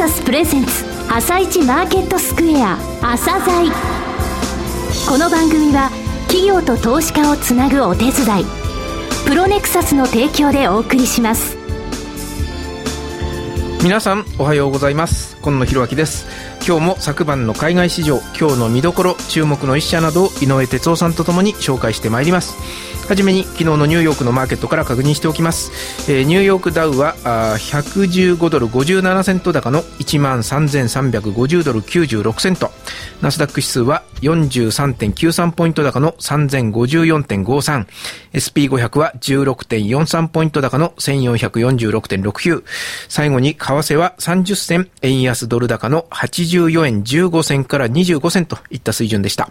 サスプレゼンツ朝一マーケットスクエア朝鮮この番組は企業と投資家をつなぐお手伝いプロネクサスの提供でお送りします。皆さんおはようございます。今野博明です。今日も昨晩の海外市場今日の見どころ注目の一社などを井上哲夫さんとともに紹介してまいります。はじめに昨日のニューヨークのマーケットから確認しておきます、えー、ニューヨークダウはあ115ドル57セント高の1万3350ドル96セント。ナスダック指数は43.93ポイント高の 3054.53SP500 は16.43ポイント高の1446.69最後に為替は30銭円安ドル高の84円15銭から25銭といった水準でした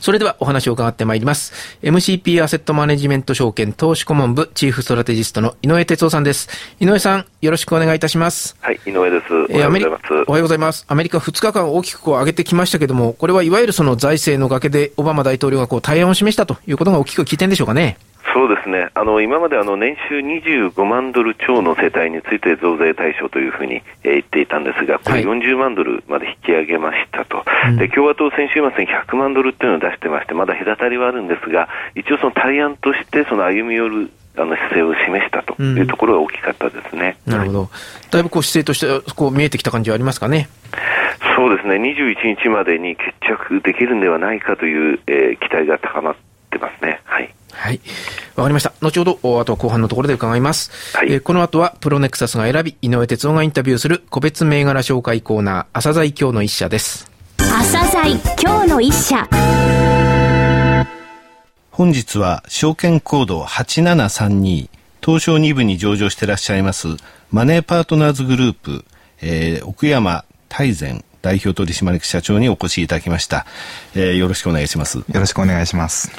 それではお話を伺ってまいります。MCP アセットマネジメント証券投資顧問部チーフストラテジストの井上哲夫さんです。井上さん、よろしくお願いいたします。はい、井上です。おはようございます。おはようございます。アメリカ2日間大きくこう上げてきましたけども、これはいわゆるその財政の崖でオバマ大統領がこう対案を示したということが大きく聞いてんでしょうかね。そうですね、あの今まであの年収25万ドル超の世帯について増税対象というふうに、えー、言っていたんですが、これ40万ドルまで引き上げましたと、はい、で共和党、先週末に100万ドルっていうのを出してまして、まだ隔たりはあるんですが、一応、その対案としてその歩み寄るあの姿勢を示したというところが大きかったですね、うん、なるほど、だいぶこう姿勢としてこう見えてきた感じはありますかね？そうですね、21日までに決着できるんではないかという、えー、期待が高まってますね。はいはい。わかりました。後ほど、あとは後半のところで伺います。はい、えー、この後は、プロネクサスが選び、井上哲夫がインタビューする個別銘柄紹介コーナー、朝鮮今日の一社です。朝鮮今日の一社。本日は、証券コード8732、東証2部に上場していらっしゃいます、マネーパートナーズグループ、えー、奥山大善代表取締役社長にお越しいただきました、えー、よろしくお願いします。よろしくお願いします。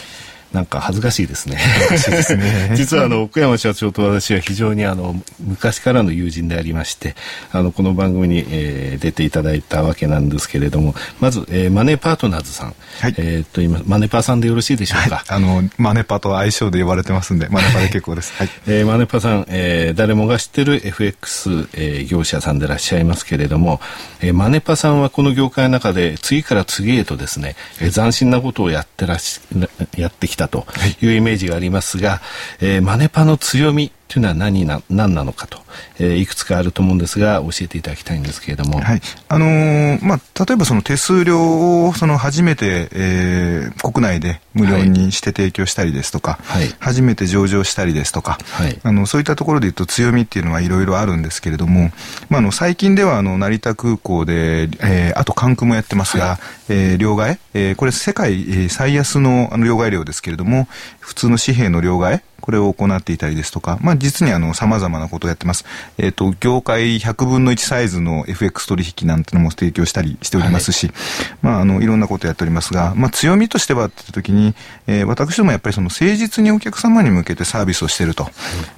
なんか恥ずかしいですね。すね 実はあの奥山社長と私は非常にあの昔からの友人でありまして、あのこの番組に、えー、出ていただいたわけなんですけれども、まず、えー、マネーパートナーズさん、はい、えっ、と今マネパーさんでよろしいでしょうか？はい、あのマネパと愛称で呼ばれてますんで、マネパで結構です。はい、えー、マネパさん、えー、誰もが知ってる FX、えー、業者さんでいらっしゃいますけれども、えー、マネパさんはこの業界の中で次から次へとですね、えー、斬新なことをやってらしやってきたというイメージがありますが、えー、マネパの強みというのは何な何なのかと、えー、いくつかあると思うんですが教えていただきたいんですけれども、はい。あのー、まあ、例えばその手数料をその初めて、えー、国内で無料にして提供したりですとか、はい、初めて上場したりですとか、はい、あのそういったところでいうと強みっていうのはいろいろあるんですけれども、まあ、あの最近ではあの成田空港で、えー、あと関空もやってますが、はい、えー、両替、えー、これ世界最安のあの両替量ですけれども普通の紙幣の両替？これを行っていたりですとか、まあ、実にあの、様々なことをやってます。えっ、ー、と、業界100分の1サイズの FX 取引なんてのも提供したりしておりますし、はい、まあ、あの、いろんなことをやっておりますが、まあ、強みとしてはって言った時に、えー、私どもやっぱりその誠実にお客様に向けてサービスをしていると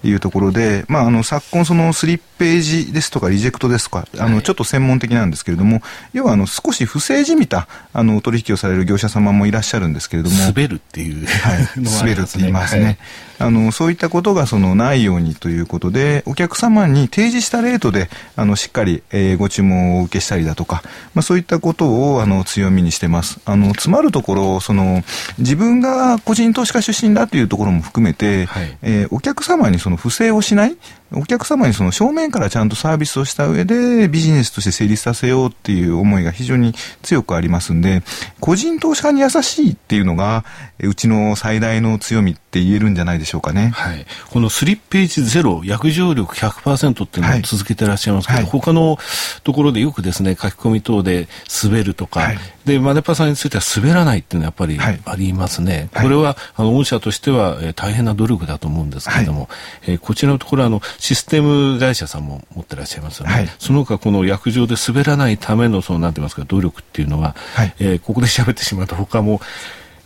いうところで、まあ、あの、昨今そのスリッページですとかリジェクトですとか、あの、ちょっと専門的なんですけれども、要はあの、少し不正じみた、あの、取引をされる業者様もいらっしゃるんですけれども。滑るっていう、はい。滑るって言いますね。はいあのそういったことがそのないようにということでお客様に提示したレートであのしっかり、えー、ご注文をお受けしたりだとか、まあ、そういったことをあの強みにしてます。あの詰まるところその自分が個人投資家出身だというところも含めて、はい、えー、お客様にその不正をしないお客様にその正面からちゃんとサービスをした上でビジネスとして成立させようっていう思いが非常に強くありますんで、個人投資家に優しいっていうのが、うちの最大の強みって言えるんじゃないでしょうかね。はい。このスリッページゼロ、約定力100%っていうのを続けてらっしゃいますけど、はい、他のところでよくですね、書き込み等で滑るとか、はい、で、マネパさんについては滑らないっていうのはやっぱりありますね。これは、あの、御社としては、えー、大変な努力だと思うんですけれども、えー、こちらのところあの、システム会社さんも持ってらっしゃいますよね。はい、その他この約定で滑らないためのそのなんて言いますか努力っていうのは、はい、えー、ここで喋ってしまうと他も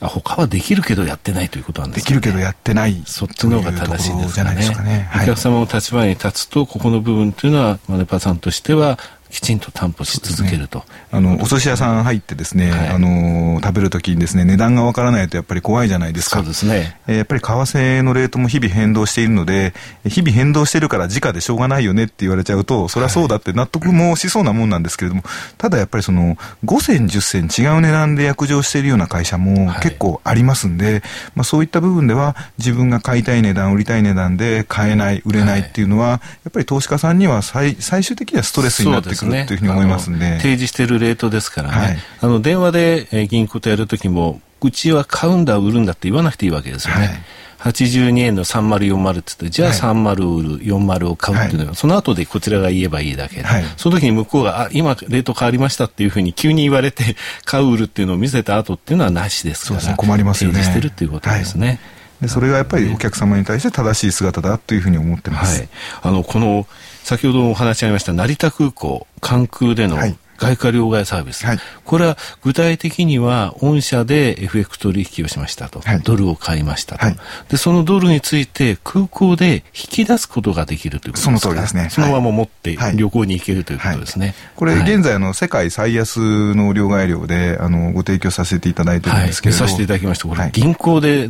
他はできるけどやってないということなんですね。できるけどやってない。そっちの方が正しいですかね。かねはい、お客様の立場に立つと、ここの部分というのは、マネパさんとしては、きちんと担保し続けると、ね、あのお寿司屋さん入ってですね、はい、あの食べるときにですね値段がわからないとやっぱり怖いじゃないですか。そうですね、えー、やっぱり為替のレートも日々変動しているので日々変動してるから時価でしょうがないよねって言われちゃうとそりゃそうだって納得もしそうなもんなんですけれども、はい、ただやっぱりその5銭10銭違う値段で約定しているような会社も結構ありますんで、はい、まあ、そういった部分では自分が買いたい値段売りたい値段で買えない売れないっていうのは、やっぱり投資家さんには最最終的にはストレスになってくる、ね、というふうに思いますんで。提示しているレートですからね、はい、あの電話で、え銀行とやるときもうちは買うんだ売るんだって言わなくていいわけですよね、はい。82円の3040って言って、じゃあ30売る、40を買うっていうのは、はい、その後でこちらが言えばいいだけ。で、はい、その時に向こうが、あ、今レート変わりましたっていうふうに急に言われて、買う売るっていうのを見せた後っていうのはなしですから、そうですね、困りますよね。してるっていうことですね。はいでそれがやっぱりお客様に対して正しい姿だというふうに思ってます。はい、あのこの先ほどお話しありました成田空港関空での外貨両替サービス、はい、これは具体的には御社で FX 取引をしましたと、はい、ドルを買いましたと、はい、でそのドルについて空港で引き出すことができるということですか？その通りですね。そのまま持って旅行に行けるということですね、これ現在の世界最安の両替量であのご提供させていただいてるんですけど、させていただきました。これ、銀行で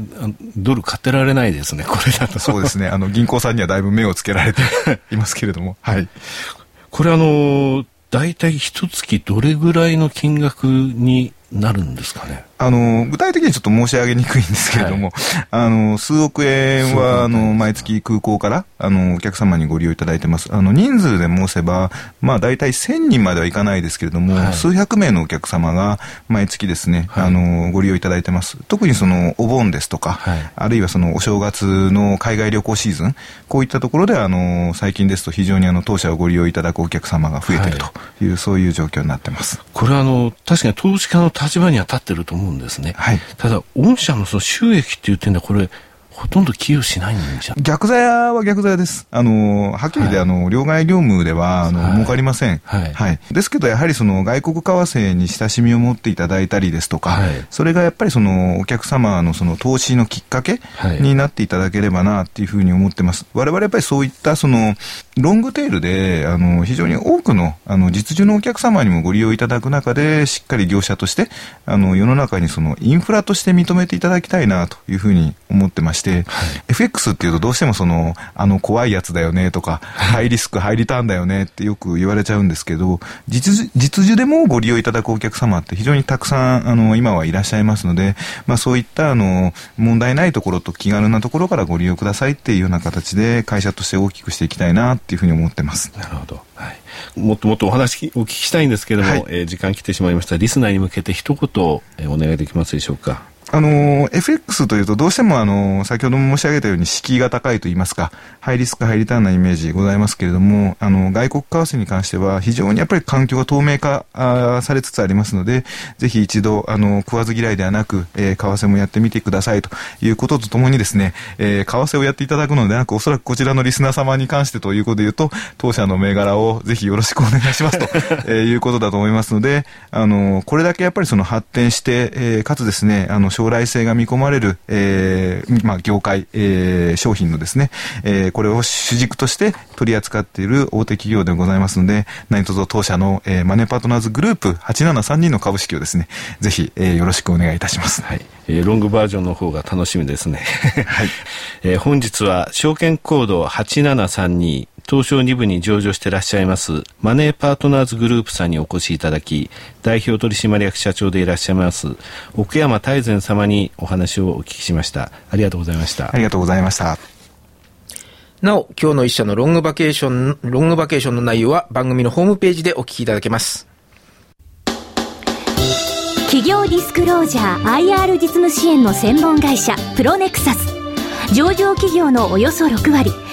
ドル買ってられないですね。これだと。そうですね。あの銀行さんにはだいぶ目をつけられていますけれども。はい。これあの大体一月どれぐらいの金額になるんですかね？あの、具体的にちょっと申し上げにくいんですけれども、はい、あの、数億円は、あの、毎月空港から、あの、お客様にご利用いただいてます。あの、人数で申せば、まあ、大体1000人まではいかないですけれども、はい、数百名のお客様が、毎月ですね、はい、あの、ご利用いただいてます。特にその、お盆ですとか、あるいはその、お正月の海外旅行シーズン、こういったところで、あの、最近ですと非常にあの、当社をご利用いただくお客様が増えているという、そういう状況になってます。これはあの、確かに投資家の立場には立ってると思うんですね。はい、ただ、御社のその収益っていう点でこれ、ほとんど寄与しないんじゃ逆座屋は逆座屋です。あの、はっきりで、あの、両替業務では、あの、儲かりません。はい。はい。ですけど、やはりその、外国為替に親しみを持っていただいたりですとか、はい、それがやっぱりその、お客様のその、投資のきっかけになっていただければな、っていうふうに思ってます。我々やっぱりそういったその、ロングテールで、あの、非常に多くの、あの、実需のお客様にもご利用いただく中で、しっかり業者として、あの、世の中にその、インフラとして認めていただきたいな、というふうに思ってまして、はい、FX っていうとどうしてもその、あの、怖いやつだよね、とか、ハイリスク、ハイリターンだよね、ってよく言われちゃうんですけど、実、実需でもご利用いただくお客様って非常にたくさん、あの、今はいらっしゃいますので、まあ、そういった、あの、問題ないところと気軽なところからご利用くださいっていうような形で、会社として大きくしていきたいな、っていうふうに思ってます。なるほど。はい。もっともっとお話お聞きしたいんですけれども、はい、えー、時間来てしまいました。リスナーに向けて一言、えー、お願いできますでしょうか？あの、FX というとどうしてもあの、先ほども申し上げたように敷居が高いと言いますか、ハイリスク、ハイリターンなイメージございますけれども、あの、外国為替に関しては非常にやっぱり環境が透明化されつつありますので、ぜひ一度、あの、食わず嫌いではなく、えー、為替もやってみてくださいということとともにですね、えー、為替をやっていただくのではなく、おそらくこちらのリスナー様に関してということで言うと、当社の銘柄をぜひよろしくお願いしますと、えー、いうことだと思いますので、あの、これだけやっぱりその発展して、えー、かつですね、あの、将来性が見込まれる、えー、まあ、業界、えー、商品のですね、えー、これを主軸として取り扱っている大手企業でございますので、何卒当社の、えー、マネーパートナーズグループ8732の株式をですね、ぜひ、えー、よろしくお願いいたします。はい。えー、ロングバージョンの方が楽しみですね。はい。えー、本日は証券コード8732東証2部に上場していらっしゃいますマネーパートナーズグループさんにお越しいただき代表取締役社長でいらっしゃいます奥山大善様にお話をお聞きしました。ありがとうございました。ありがとうございました。なお今日の一社のロングバケーションロングバケーションの内容は番組のホームページでお聞きいただけます。企業ディスクロージャー IR 実務支援の専門会社プロネクサス。上場企業のおよそ6割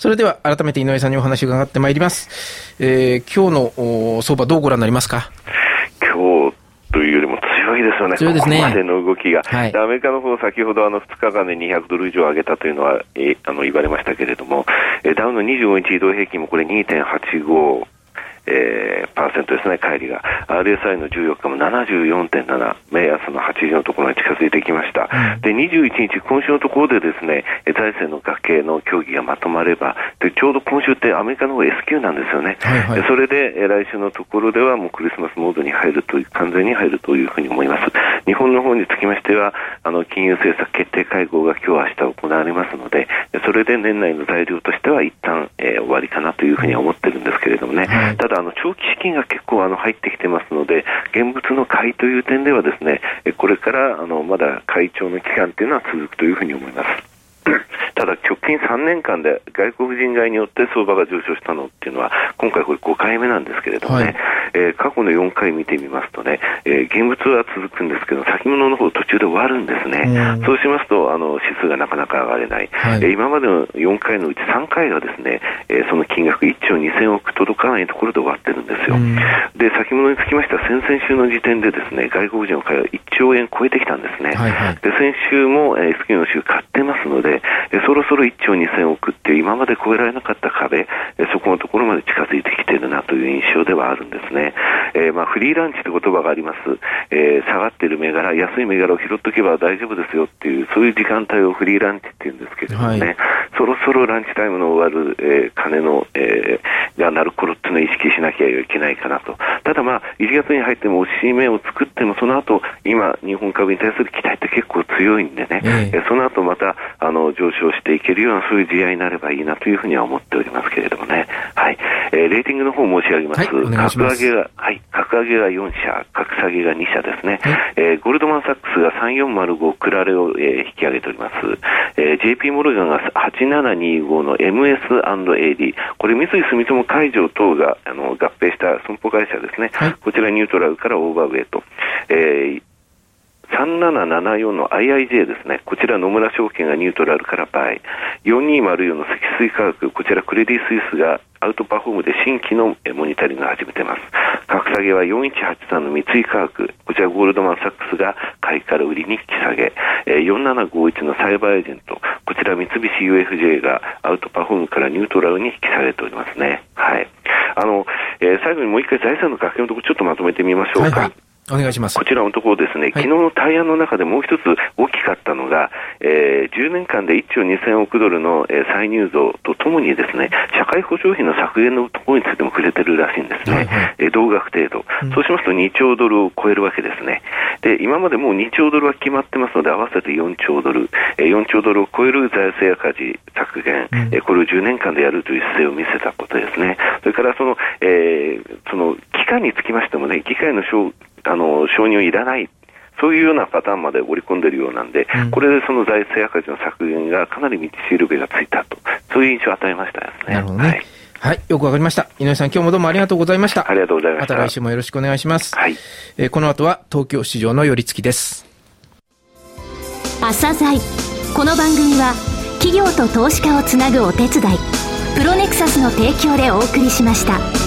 それでは改めて井上さんにお話を伺ってまいります。えー、今日の相場どうご覧になりますか？今日というよりも強いですよね、強いですね。ここまでの動きが、はい。でアメリカの方先ほどあの2日間で200ドル以上上げたというのは、えあの言われましたけれども、えダウの25日移動平均もこれ2.85。えー、パーセントですね、帰りが。RSI の14日も74.7、目安の80のところに近づいてきました。で、21日、今週のところでですね、え財政の崖の協議がまとまれば、で、ちょうど今週ってアメリカの方 S q なんですよね。はいはいでそれで、えー来週のところではもうクリスマスモードに入るという、完全に入るというふうに思います。日本の方につきましては、あの、金融政策決定会合が今日明日行われますので、でそれで年内の材料としては一旦、えー終わりかなというふうには思ってるんですけれどもね。はいただ、あの、長期資金が結構あの入ってきてますので、現物の買いという点ではですね、これからあのまだ会長の期間というのは続くというふうに思います。ただ、直近3年間で外国人買いによって相場が上昇したのっていうのは、今回これ5回目なんですけれどもね、はいえー過去の4回見てみますとね、えー現物は続くんですけど、先物の方途中で終わるんですね。うんそうしますと、あの、指数がなかなか上がれない。はいえー今までの4回のうち3回はですね、えーその金額1兆2000億届かないところで終わってるんですよ。うんで、先物につきましては、先々週の時点でですね、外国人の買いは1兆円超えてきたんですね。はいはいで、先週も、えー、q の週買ってますので、えーそろそろ1兆2000億っていう今まで超えられなかった壁、えーそこのところまで近づいてきてるなという印象ではあるんですね。えーまあ、フリーランチという言葉があります。えー下がってる銘柄、安い銘柄を拾っとけば大丈夫ですよっていう、そういう時間帯をフリーランチっていうんですけれどもね、はいそろそろランチタイムの終わる、えー金の、えーが鳴る頃っていうのを意識しなきゃいけないかなと。ただまあ、1月に入っても押し目を作っても、その後、今、日本株に対する期待って結構強いんでね、えええーその後また、あの、上昇していけるような、そういう試合になればいいなというふうには思っておりますけれどもね。はい。えーレーティングの方申し上げます。はい格上げが、はい。格上げが4社、格下げが2社ですね。はいえーゴールドマンサックスが3405クラレを、えー引き上げております。えー JP モルガンが8725の MS&AD。これ三井住友海上等があの合併した損保会社ですね。はいこちらニュートラルからオーバーウェイと。えー3774の IIJ ですね。こちら野村証券がニュートラルから倍。4204の積水化学、こちらクレディスイスがアウトパフォームで新規のモニタリングを始めています。格下げは4183の三井化学、こちらゴールドマンサックスが買いから売りに引き下げ。4751のサイバーエージェント、こちら三菱 UFJ がアウトパフォームからニュートラルに引き下げておりますね。はい。あの、えー最後にもう一回財産の崖のところちょっとまとめてみましょうか。はい。お願いしますこ。ちらのところですね、昨日の対案の中でもう一つ大きかったのが、えー10年間で1兆2000億ドルの、えー再入増とともにですね、社会保障費の削減のところについても触れてるらしいんですね。はいはいえー同額程度、うんそうしますと2兆ドルを超えるわけですね。で、今までもう2兆ドルは決まってますので、合わせて4兆ドル、えー4兆ドルを超える財政赤字削減、うんえーこれを10年間でやるという姿勢を見せたことですね。それからその、えーその期間につきましてもね、議会の承あの承認をいらない。そういうようなパターンまで織り込んでいるようなんで、うんこれでその財政赤字の削減がかなり道しるべがついたと、そういう印象を与えましたね。なるほどね。はい。はい、よくわかりました。井上さん、今日もどうもありがとうございました。ありがとうございました。また来週もよろしくお願いします。はい。えーこの後は東京市場の寄り付きです。朝鮮この番組は企業と投資家をつなぐお手伝いプロネクサスの提供でお送りしました。